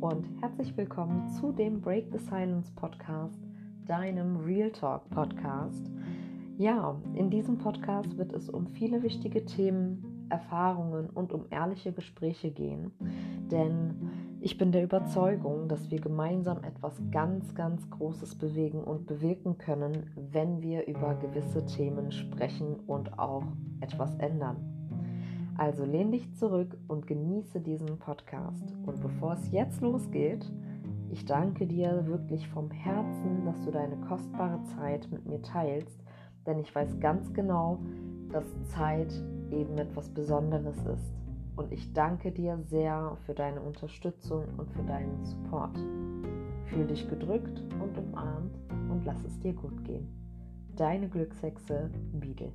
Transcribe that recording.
und herzlich willkommen zu dem Break the Silence Podcast, deinem Real Talk Podcast. Ja, in diesem Podcast wird es um viele wichtige Themen, Erfahrungen und um ehrliche Gespräche gehen, denn ich bin der Überzeugung, dass wir gemeinsam etwas ganz, ganz Großes bewegen und bewirken können, wenn wir über gewisse Themen sprechen und auch etwas ändern. Also lehn dich zurück und genieße diesen Podcast. Und bevor es jetzt losgeht, ich danke dir wirklich vom Herzen, dass du deine kostbare Zeit mit mir teilst, denn ich weiß ganz genau, dass Zeit eben etwas Besonderes ist. Und ich danke dir sehr für deine Unterstützung und für deinen Support. Fühl dich gedrückt und umarmt und lass es dir gut gehen. Deine Glückshexe Biedel.